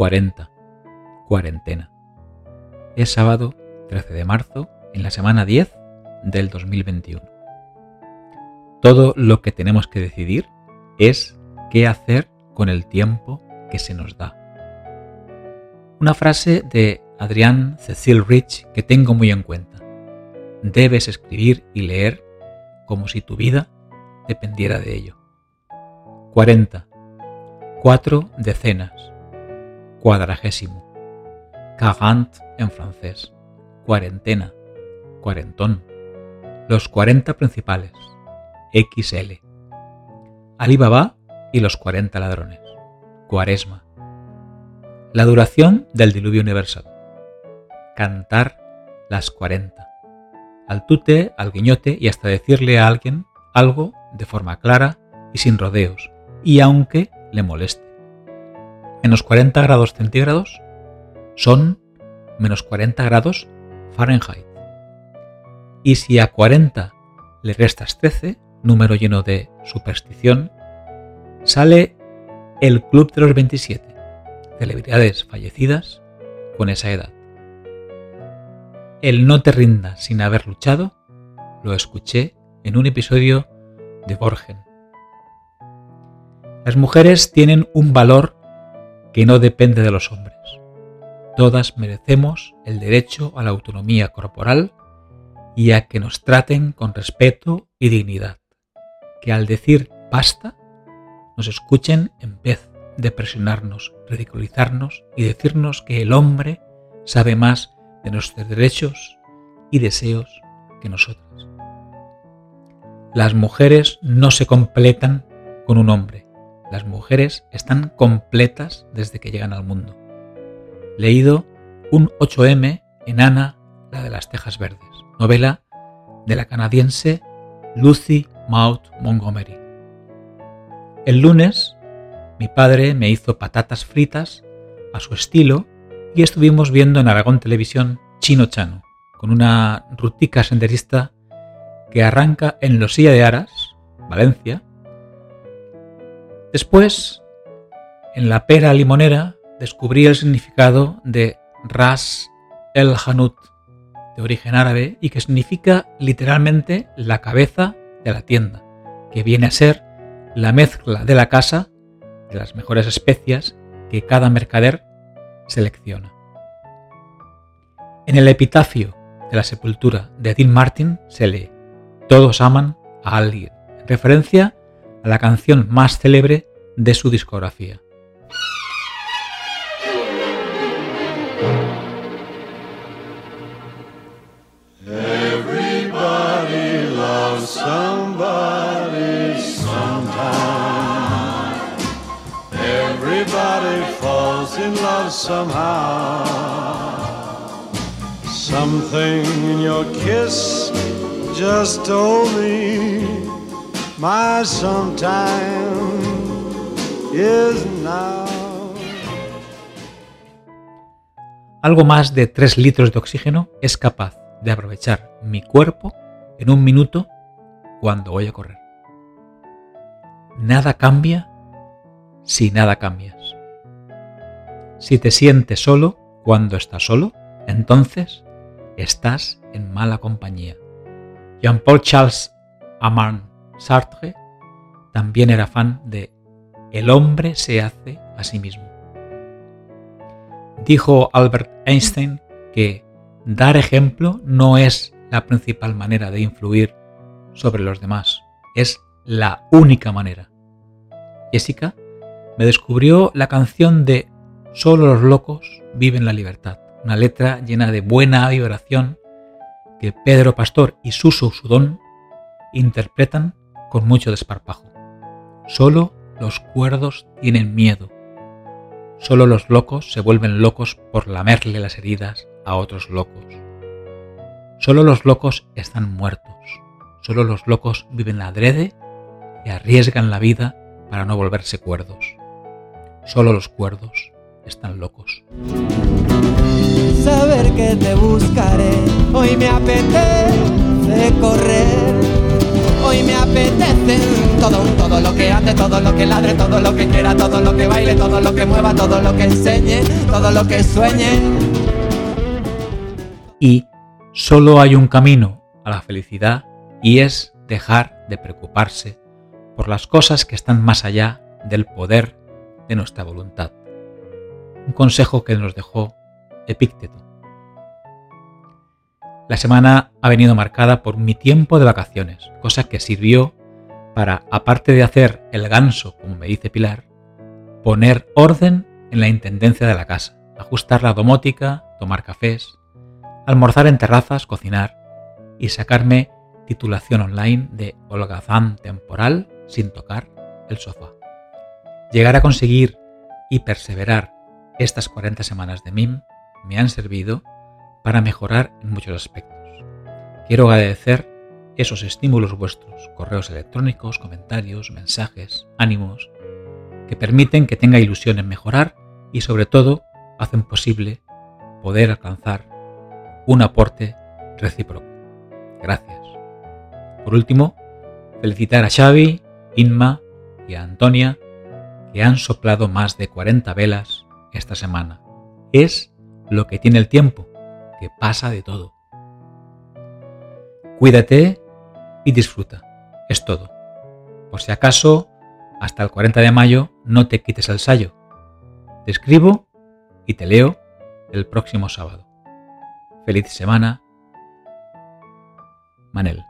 40. Cuarentena. Es sábado 13 de marzo, en la semana 10 del 2021. Todo lo que tenemos que decidir es qué hacer con el tiempo que se nos da. Una frase de Adrián Cecil Rich que tengo muy en cuenta. Debes escribir y leer como si tu vida dependiera de ello. 40. Cuatro decenas. Cuadragésimo. Quarant en francés. Cuarentena. Cuarentón. Los 40 principales. XL. Alibaba y los 40 ladrones. Cuaresma. La duración del diluvio universal. Cantar las 40. Al tute, al guiñote y hasta decirle a alguien algo de forma clara y sin rodeos, y aunque le moleste. Menos 40 grados centígrados son menos 40 grados Fahrenheit. Y si a 40 le restas 13, número lleno de superstición, sale el Club de los 27, celebridades fallecidas con esa edad. El no te rindas sin haber luchado lo escuché en un episodio de Borgen. Las mujeres tienen un valor que no depende de los hombres. Todas merecemos el derecho a la autonomía corporal y a que nos traten con respeto y dignidad. Que al decir basta, nos escuchen en vez de presionarnos, ridiculizarnos y decirnos que el hombre sabe más de nuestros derechos y deseos que nosotros. Las mujeres no se completan con un hombre. Las mujeres están completas desde que llegan al mundo. Leído un 8M en Ana, la de las Tejas Verdes, novela de la canadiense Lucy Maud Montgomery. El lunes, mi padre me hizo patatas fritas a su estilo y estuvimos viendo en Aragón Televisión Chino Chano, con una rutica senderista que arranca en Losilla de Aras, Valencia. Después, en la pera limonera, descubrí el significado de Ras el Hanut, de origen árabe, y que significa literalmente la cabeza de la tienda, que viene a ser la mezcla de la casa de las mejores especias que cada mercader selecciona. En el epitafio de la sepultura de Dean Martin se lee Todos aman a alguien, en referencia a la canción más célebre de su discografía. in love somehow. Something in your kiss just told me my sometime is now. Algo más de 3 litros de oxígeno es capaz de aprovechar mi cuerpo en un minuto cuando voy a correr. Nada cambia si nada cambias. Si te sientes solo cuando estás solo, entonces estás en mala compañía. Jean-Paul Charles Amarn Sartre también era fan de El hombre se hace a sí mismo. Dijo Albert Einstein que dar ejemplo no es la principal manera de influir sobre los demás, es la única manera. Jessica me descubrió la canción de Solo los locos viven la libertad. Una letra llena de buena vibración que Pedro Pastor y Suso Sudón interpretan con mucho desparpajo. Solo los cuerdos tienen miedo. Solo los locos se vuelven locos por lamerle las heridas a otros locos. Solo los locos están muertos. Solo los locos viven adrede y arriesgan la vida para no volverse cuerdos. Solo los cuerdos están locos. Saber que te buscaré, hoy me apetece correr Hoy me apetece todo, todo lo que ande, todo lo que ladre, todo lo que quiera, todo lo que baile, todo lo que mueva, todo lo que enseñe, todo lo que sueñe. Y solo hay un camino a la felicidad y es dejar de preocuparse por las cosas que están más allá del poder de nuestra voluntad. Un consejo que nos dejó Epícteto. La semana ha venido marcada por mi tiempo de vacaciones, cosa que sirvió para, aparte de hacer el ganso, como me dice Pilar, poner orden en la intendencia de la casa, ajustar la domótica, tomar cafés, almorzar en terrazas, cocinar y sacarme titulación online de holgazán temporal sin tocar el sofá. Llegar a conseguir y perseverar estas 40 semanas de MIM me han servido para mejorar en muchos aspectos. Quiero agradecer esos estímulos vuestros, correos electrónicos, comentarios, mensajes, ánimos, que permiten que tenga ilusión en mejorar y sobre todo hacen posible poder alcanzar un aporte recíproco. Gracias. Por último, felicitar a Xavi, Inma y a Antonia que han soplado más de 40 velas esta semana. Es lo que tiene el tiempo, que pasa de todo. Cuídate y disfruta. Es todo. Por si acaso, hasta el 40 de mayo no te quites el sayo. Te escribo y te leo el próximo sábado. Feliz semana. Manel.